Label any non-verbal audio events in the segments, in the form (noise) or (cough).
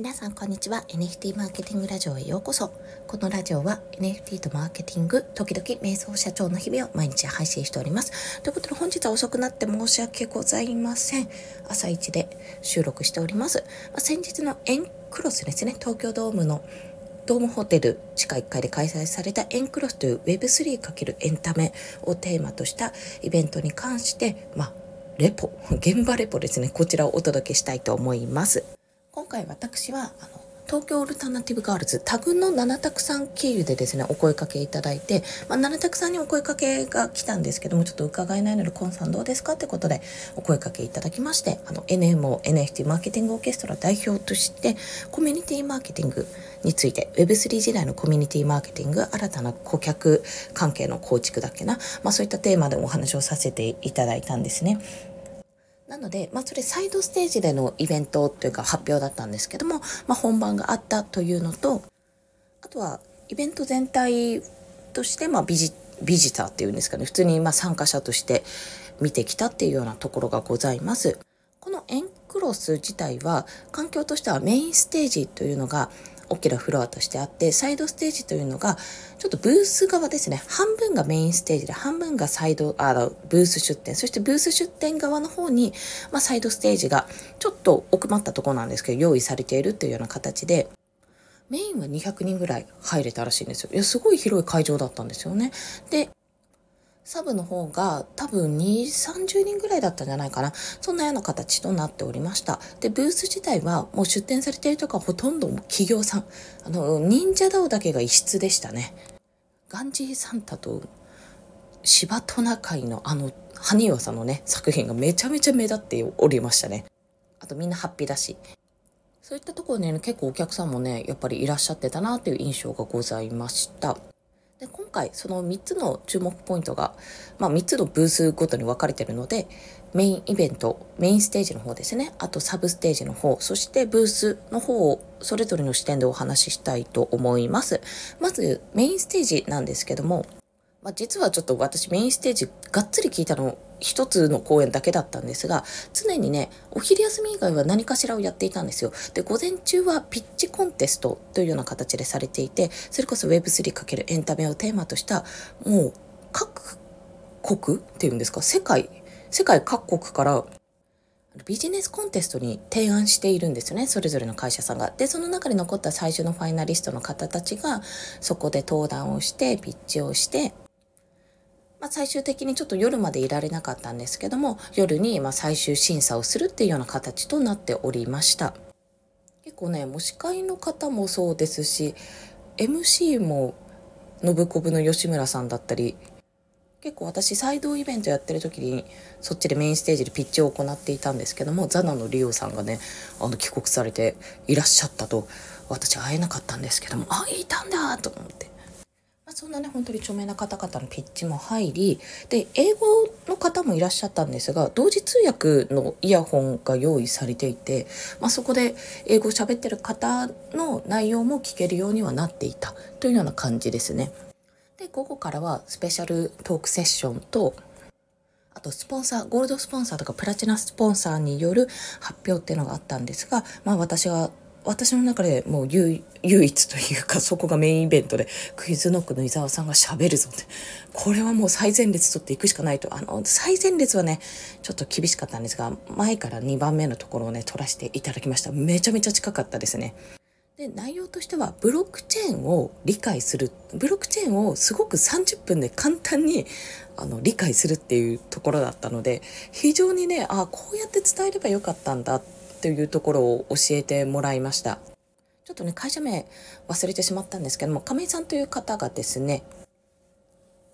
皆さんこんにちは。NFT マーケティングラジオへようこそ。このラジオは NFT とマーケティング時々瞑想社長の日々を毎日配信しております。ということで本日は遅くなって申し訳ございません。朝一で収録しております、まあ、先日のエンクロスですね。東京ドームのドームホテル地下1階で開催されたエンクロスという Web3× エンタメをテーマとしたイベントに関してまあレポ現場レポですね。こちらをお届けしたいと思います。回私はあの東京オルタナティブガールズタグの七択さん経由でですねお声かけいただいて、まあ、七択さんにお声かけが来たんですけどもちょっと伺えないのでコンさんどうですかってことでお声かけいただきましてあの NMO NFT マーケティングオーケストラ代表としてコミュニティマーケティングについて Web3 時代のコミュニティマーケティング新たな顧客関係の構築だっけな、まあ、そういったテーマでお話をさせていただいたんですね。なので、まあ、それサイドステージでのイベントというか発表だったんですけども、まあ、本番があったというのとあとはイベント全体として、まあ、ビジビジターっていうんですかね普通にま参加者として見てきたっていうようなところがございます。このエンクロス自体は環境としてはメインステージというのが大きなフロアとしてあってサイドステージというのがちょっとブース側ですね。半分がメインステージで半分がサイドあのブース出店。そしてブース出店側の方に、まあ、サイドステージがちょっと奥まったところなんですけど用意されているというような形でメインは200人ぐらい入れたらしいんですよ。いやすごい広い会場だったんですよね。でサブの方が多分2、30人ぐらいだったんじゃないかな。そんなような形となっておりました。で、ブース自体はもう出店されているとかほとんど企業さん。あの、忍者ダオだけが異質でしたね。ガンジーサンタと芝トナカイのあの、埴輪さんのね、作品がめちゃめちゃ目立っておりましたね。あとみんなハッピーだし。そういったところね、結構お客さんもね、やっぱりいらっしゃってたなっていう印象がございました。で今回その3つの注目ポイントが、まあ、3つのブースごとに分かれてるのでメインイベントメインステージの方ですね。あとサブステージの方そしてブースの方をそれぞれの視点でお話ししたいと思います。まずメインステージなんですけどもまあ、実はちょっと私メインステージがっつり聞いたの一つの公演だけだったんですが常にねお昼休み以外は何かしらをやっていたんですよで午前中はピッチコンテストというような形でされていてそれこそ Web3× エンタメをテーマとしたもう各国っていうんですか？世界世界各国からビジネスコンテストに提案しているんですよねそれぞれの会社さんが。でその中で残った最初のファイナリストの方たちがそこで登壇をしてピッチをしてまあ、最終的にちょっと夜までいられなかったんですけども夜にま最終審査をするっていうような形となっておりました。結構ねもう司会の方もそうですし MC も信子部の吉村さんだったり結構私サイドイベントやってる時にそっちでメインステージでピッチを行っていたんですけどもザナのリオさんがねあの帰国されていらっしゃったと私会えなかったんですけどもあいたんだと思って、そんなね本当に著名な方々のピッチも入りで英語の方もいらっしゃったんですが同時通訳のイヤホンが用意されていて、まあ、そこで英語を喋ってる方の内容も聞けるようにはなっていたというような感じですね。で午後からはスペシャルトークセッションとあとスポンサーゴールドスポンサーとかプラチナスポンサーによる発表っていうのがあったんですが、まあ、私は私の中でもう唯一というかそこがメインイベントでクイズノックの伊沢さんがしゃべるぞって。これはもう最前列取っていくしかないと。あの最前列はねちょっと厳しかったんですが前から2番目のところをね取らせていただきました。めちゃめちゃ近かったですね。で内容としてはブロックチェーンを理解するブロックチェーンをすごく30分で簡単にあの理解するっていうところだったので非常にねあこうやって伝えればよかったんだってというところを教えてもらいました。ちょっとね、会社名忘れてしまったんですけども、亀井さんという方がですね、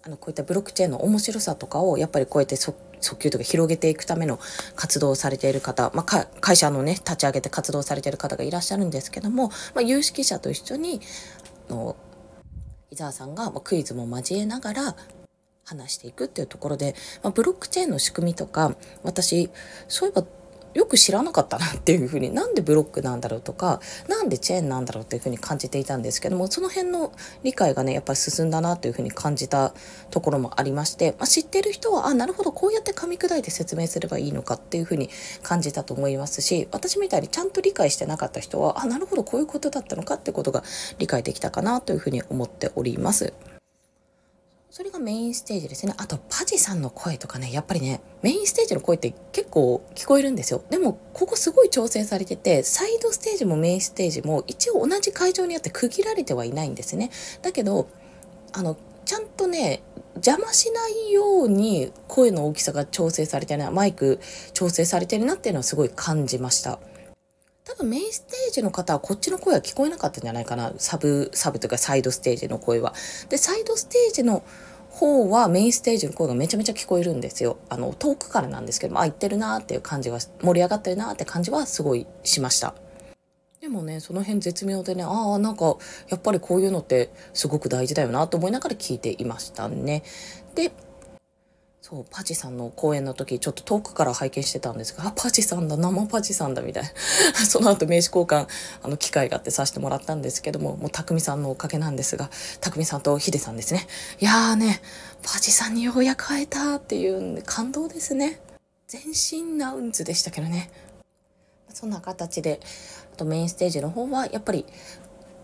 あのこういったブロックチェーンの面白さとかをやっぱりこうやって訴求とか広げていくための活動をされている方、まあ、会社のね立ち上げて活動されている方がいらっしゃるんですけども、まあ、有識者と一緒にあの伊沢さんがクイズも交えながら話していくっていうところで、まあ、ブロックチェーンの仕組みとか私そういえばよく知らなかったなっていうふうになんでブロックなんだろうとかなんでチェーンなんだろうっていうふうに感じていたんですけどもその辺の理解がねやっぱり進んだなというふうに感じたところもありまして、まあ、知ってる人はあなるほどこうやって噛み砕いて説明すればいいのかっていうふうに感じたと思いますし私みたいにちゃんと理解してなかった人はあなるほどこういうことだったのかってことが理解できたかなというふうに思っております。それがメインステージですね。あと、パジさんの声とかね、やっぱりね、メインステージの声って結構聞こえるんですよ。でも、ここすごい調整されてて、サイドステージもメインステージも一応同じ会場にあって区切られてはいないんですね。だけど、あの、ちゃんとね、邪魔しないように声の大きさが調整されてるな、マイク調整されてるなっていうのはすごい感じました。多分メインステージの方はこっちの声は聞こえなかったんじゃないかな。サブ、サブというかサイドステージの声は。で、サイドステージの方はメインステージの声がめちゃめちゃ聞こえるんですよ。あの、遠くからなんですけども、あ、行ってるなっていう感じは、盛り上がってるなって感じはすごいしました。でもね、その辺絶妙でね、ああ、なんか、やっぱりこういうのってすごく大事だよなと思いながら聞いていましたね。で、そうパジさんの公演の時ちょっと遠くから拝見してたんですがあパジさんだ生パジさんだみたいな。(laughs) その後名刺交換あの機会があってさせてもらったんですけどももう匠さんのおかげなんですが匠さんとヒデさんですね。いやーねパジさんにようやく会えたっていう感動ですね。全身ナウンズでしたけどね。そんな形であとメインステージの方はやっぱり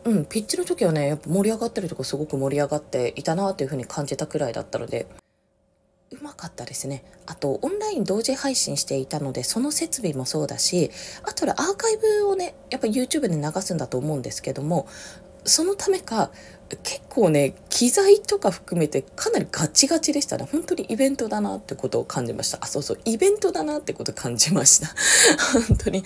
うん、ピッチの時はね、やっぱ盛り上がってるとこすごく盛り上がっていたなというふうに感じたくらいだったので、うまかったですね。あと、オンライン同時配信していたので、その設備もそうだし、あとはアーカイブをね、やっぱ YouTube で流すんだと思うんですけども、そのためか、結構ね、機材とか含めてかなりガチガチでしたね。本当にイベントだなってことを感じました。あ、そうそう、イベントだなってこと感じました。(laughs) 本当に、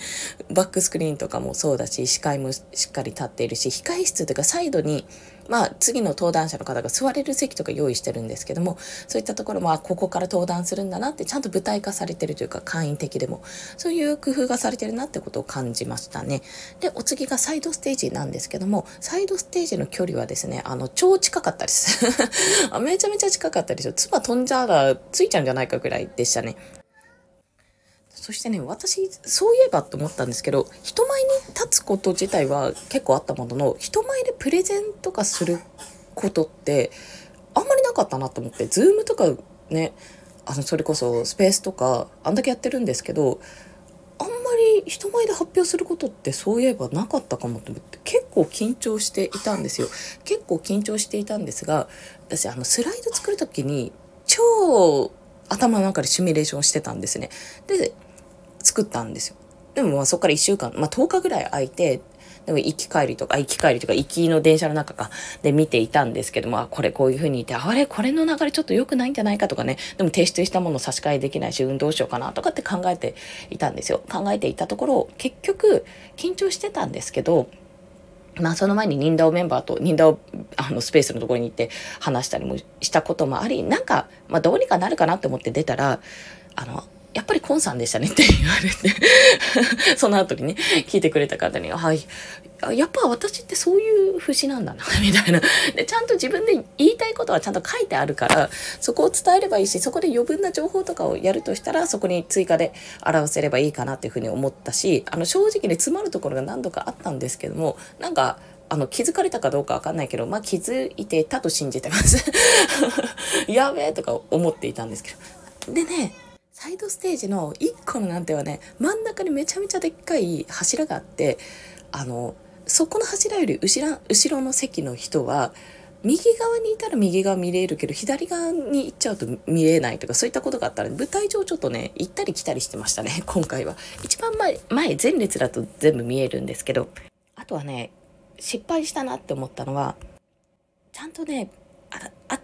バックスクリーンとかもそうだし、視界もしっかり立っているし、控室というかサイドに、まあ、次の登壇者の方が座れる席とか用意してるんですけどもそういったところもあここから登壇するんだなってちゃんと舞台化されてるというか簡易的でもそういう工夫がされてるなってことを感じましたね。でお次がサイドステージなんですけどもサイドステージの距離はですねねあの超近かったです (laughs) めちゃめちゃ近かったですよ妻飛んじゃらついちゃうんじゃないかぐらいでしたね。そしてね、私、そういえばと思ったんですけど、人前に立つこと自体は結構あったものの、人前でプレゼンとかすることって、あんまりなかったなと思って、ズームとかね、あの、それこそスペースとか、あんだけやってるんですけど、人前で発表することってそういえばなかったかもと思って結構緊張していたんですよ結構緊張していたんですが私あのスライド作る時に超頭の中でシミュレーションしてたんですねで作ったんですよ。でもまあそこから1週間、まあ10日ぐらい空いて、でも行き帰りとか、行き帰りとか、行きの電車の中か、で見ていたんですけども、あ、これこういう風にいて、あれこれの流れちょっと良くないんじゃないかとかね、でも提出したもの差し替えできないし、運動しようかなとかって考えていたんですよ。考えていたところ、結局、緊張してたんですけど、まあその前にニンダオメンバーとニンダオあのスペースのところに行って話したりもしたこともあり、なんか、まあどうにかなるかなって思って出たら、あの、やっぱりコンさんでしたねって言われて (laughs) その後にね、聞いてくれた方に、はい、やっぱ私ってそういう節なんだな、(laughs) みたいな。で、ちゃんと自分で言いたいことはちゃんと書いてあるから、そこを伝えればいいし、そこで余分な情報とかをやるとしたら、そこに追加で表せればいいかなっていうふうに思ったし、あの、正直に詰まるところが何度かあったんですけども、なんか、あの、気づかれたかどうかわかんないけど、まあ、気づいてたと信じてます。(laughs) やべえとか思っていたんですけど。でね、サイドステージの1個の難点はね真ん中にめちゃめちゃでっかい柱があってあのそこの柱より後ろ後ろの席の人は右側にいたら右側見れるけど左側に行っちゃうと見れないとかそういったことがあったら舞台上ちょっとね行ったり来たりしてましたね (laughs) 今回は。一番前前前列だと全部見えるんですけどあとはね失敗したなって思ったのはちゃんとね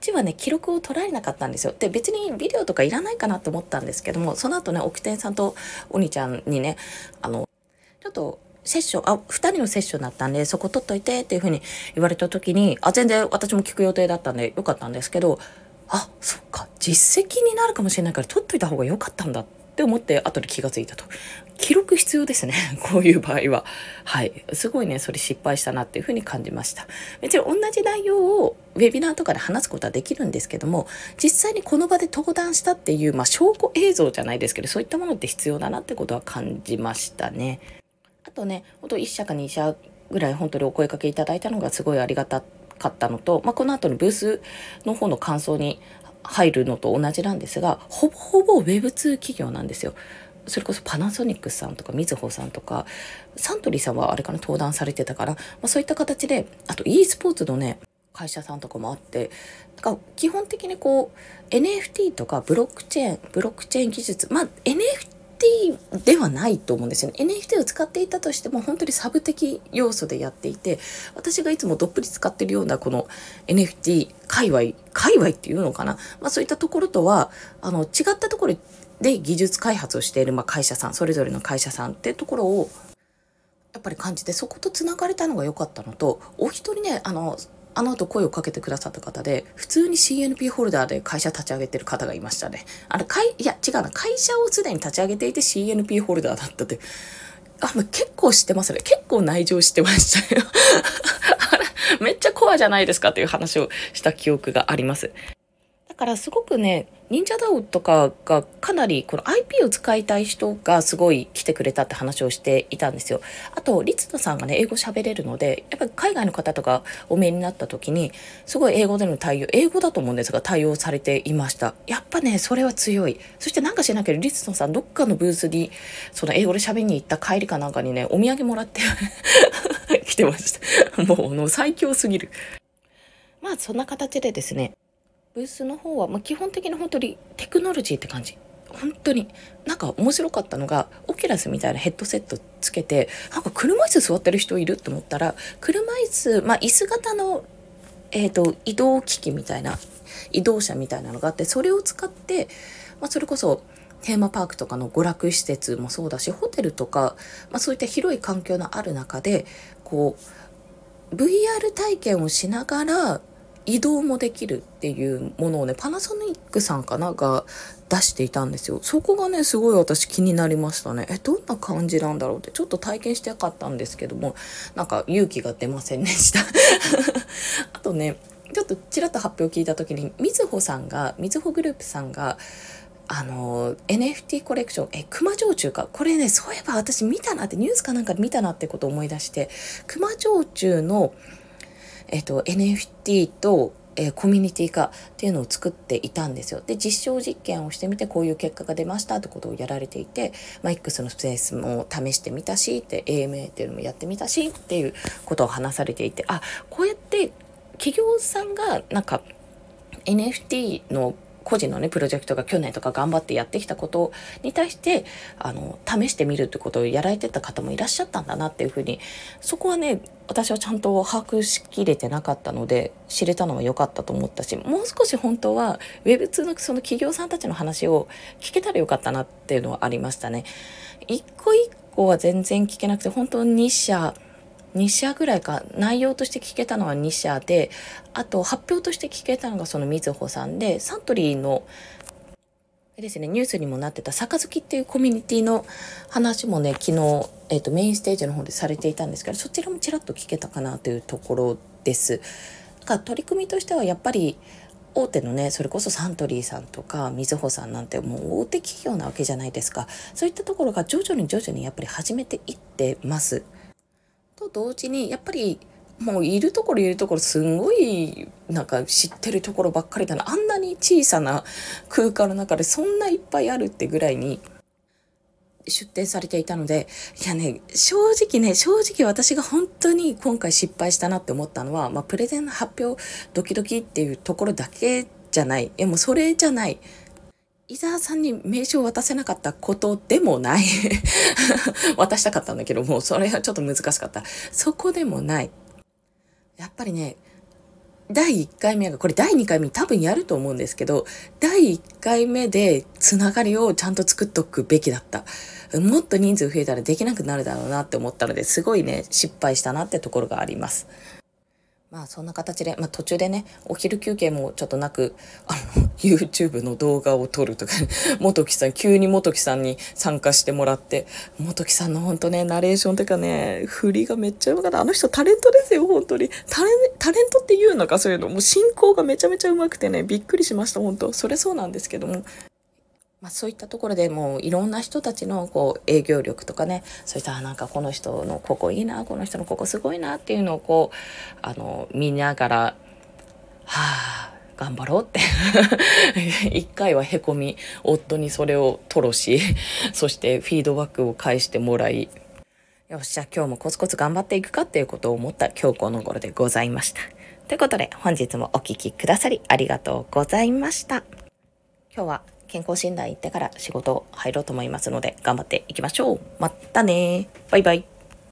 ちはね記録を取られなかったんですよ。で別にビデオとかいらないかなと思ったんですけどもその後ね奥天さんとお兄ちゃんにねあのちょっとセッション、あ、二人のセッションだったんで、そこ取っといてっていうふうに言われた時に、あ、全然私も聞く予定だったんでよかったんですけど、あ、そっか、実績になるかもしれないから取っといた方が良かったんだってって思って後で気がついたと。記録必要ですね。(laughs) こういう場合は。はい。すごいね、それ失敗したなっていうふうに感じました。別に同じ内容をウェビナーとかで話すことはできるんですけども、実際にこの場で登壇したっていう、まあ、証拠映像じゃないですけど、そういったものって必要だなってことは感じましたね。あとね、ほんと1社か2社ぐらい本当にお声かけいただいたのがすごいありがたかったのと、まあ、この後のブースの方の感想に入るのと同じなんですがほぼほぼ Web2 企業なんですよ。それこそパナソニックさんとかみずほさんとかサントリーさんはあれかな登壇されてたから、まあ、そういった形であと e スポーツのね会社さんとかもあってだから基本的にこう NFT とかブロックチェーンブロックチェーン技術まあ NFT ではないと思うんですよね。NFT を使っていたとしても本当にサブ的要素でやっていて、私がいつもどっぷり使ってるようなこの NFT 界隈、界隈っていうのかな？まあそういったところとは、あの違ったところで技術開発をしている、まあ、会社さん、それぞれの会社さんっていうところをやっぱり感じてそことつながれたのが良かったのとお一人ねあのあの後声をかけてくださった方で、普通に CNP ホルダーで会社立ち上げてる方がいましたね。あの、会、いや、違うな。会社をすでに立ち上げていて CNP ホルダーだったって。あ、もう結構知ってますね。結構内情知ってましたよ。めっちゃコアじゃないですかっていう話をした記憶があります。からすごくね、忍者ダオとかがかなりこの IP を使いたい人がすごい来てくれたって話をしていたんですよ。あと、リツノさんがね、英語喋れるので、やっぱり海外の方とかお見えになった時に、すごい英語での対応、英語だと思うんですが、対応されていました。やっぱね、それは強い。そしてなんかしなきゃリツノさん、どっかのブースに、その英語で喋りに行った帰りかなんかにね、お土産もらって (laughs) 来てました。もう、の、最強すぎる。まあ、そんな形でですね、ブースの方は、まあ、基本的に本当にテクノロジーって感じ。本当に。なんか面白かったのがオキュラスみたいなヘッドセットつけてなんか車椅子座ってる人いると思ったら車椅子まあ椅子型の、えーと、移動機器みたいな移動車みたいなのがあってそれを使って、まあ、それこそテーマパークとかの娯楽施設もそうだしホテルとか、まあ、そういった広い環境のある中でこう VR 体験をしながら移動もできるっていうものをねパナソニックさんかなが出していたんですよ。そこがねすごい私気になりましたね。えどんな感じなんだろうってちょっと体験してよかったんですけどもなんか勇気が出ませんでした。(laughs) あとねちょっとちらっと発表聞いた時にみずほさんがみずほグループさんがあの NFT コレクションえ熊焼酎か。これねそういえば私見たなってニュースかなんか見たなってことを思い出して熊焼酎のえっと、NFT と、えー、コミュニティ化っていうのを作っていたんですよ。で、実証実験をしてみてこういう結果が出ましたってことをやられていて、まあ、X のスペースも試してみたし、って、AMA っていうのもやってみたしっていうことを話されていて、あ、こうやって企業さんがなんか NFT の個人のねプロジェクトが去年とか頑張ってやってきたことに対してあの試してみるってことをやられてた方もいらっしゃったんだなっていうふうにそこはね私はちゃんと把握しきれてなかったので知れたのは良かったと思ったしもう少し本当は Web2 のその企業さんたちの話を聞けたらよかったなっていうのはありましたね。一個一個は全然聞けなくて本当に2社2社ぐらいか内容として聞けたのは2社であと発表として聞けたのがそのみずほさんでサントリーのですね、ニュースにもなってた杯っていうコミュニティの話もね昨日、えーと、メインステージの方でされていたんですけどそちらもちらっと聞けたかなというところです。だから取り組みとしてはやっぱり大手のねそれこそサントリーさんとかみずほさんなんてもう大手企業なわけじゃないですかそういったところが徐々に徐々にやっぱり始めていってます。と同時にやっぱりもういるところいるところすんごいなんか知ってるところばっかりだな。あんなに小さな空間の中でそんないっぱいあるってぐらいに出展されていたのでいやね正直ね正直私が本当に今回失敗したなって思ったのは、まあ、プレゼンの発表ドキドキっていうところだけじゃない。いやもうそれじゃない。伊沢さんに名刺を渡せなかったことでもない。(laughs) 渡したかったんだけどもそれはちょっと難しかった。そこでもない。やっぱりね第1回目がこれ第2回目多分やると思うんですけど第1回目でつながりをちゃんと作っとくべきだった。もっと人数増えたらできなくなるだろうなって思ったのですごいね失敗したなってところがあります。まあそんな形で、まあ途中でね、お昼休憩もちょっとなく、あの、(laughs) YouTube の動画を撮るとか、ね、(laughs) 元木さん、急に元木さんに参加してもらって、元木さんの本当ね、ナレーションというかね、振りがめっちゃうまかった。あの人タレントですよ、本当に。タレタレントって言うのか、そういうの。もう進行がめちゃめちゃうまくてね、びっくりしました、本当それそうなんですけども。まあ、そういったところでもういろんな人たちのこう営業力とかねそういったなんかこの人のここいいなこの人のここすごいなっていうのをこうあの見ながらはあ頑張ろうって (laughs) 一回はへこみ夫にそれを吐露し (laughs) そしてフィードバックを返してもらいよっしゃ今日もコツコツ頑張っていくかっていうことを思った今日この頃でございました。ということで本日もお聴きくださりありがとうございました。今日は健康診断行ってから仕事入ろうと思いますので頑張っていきましょう。またねバイバイ。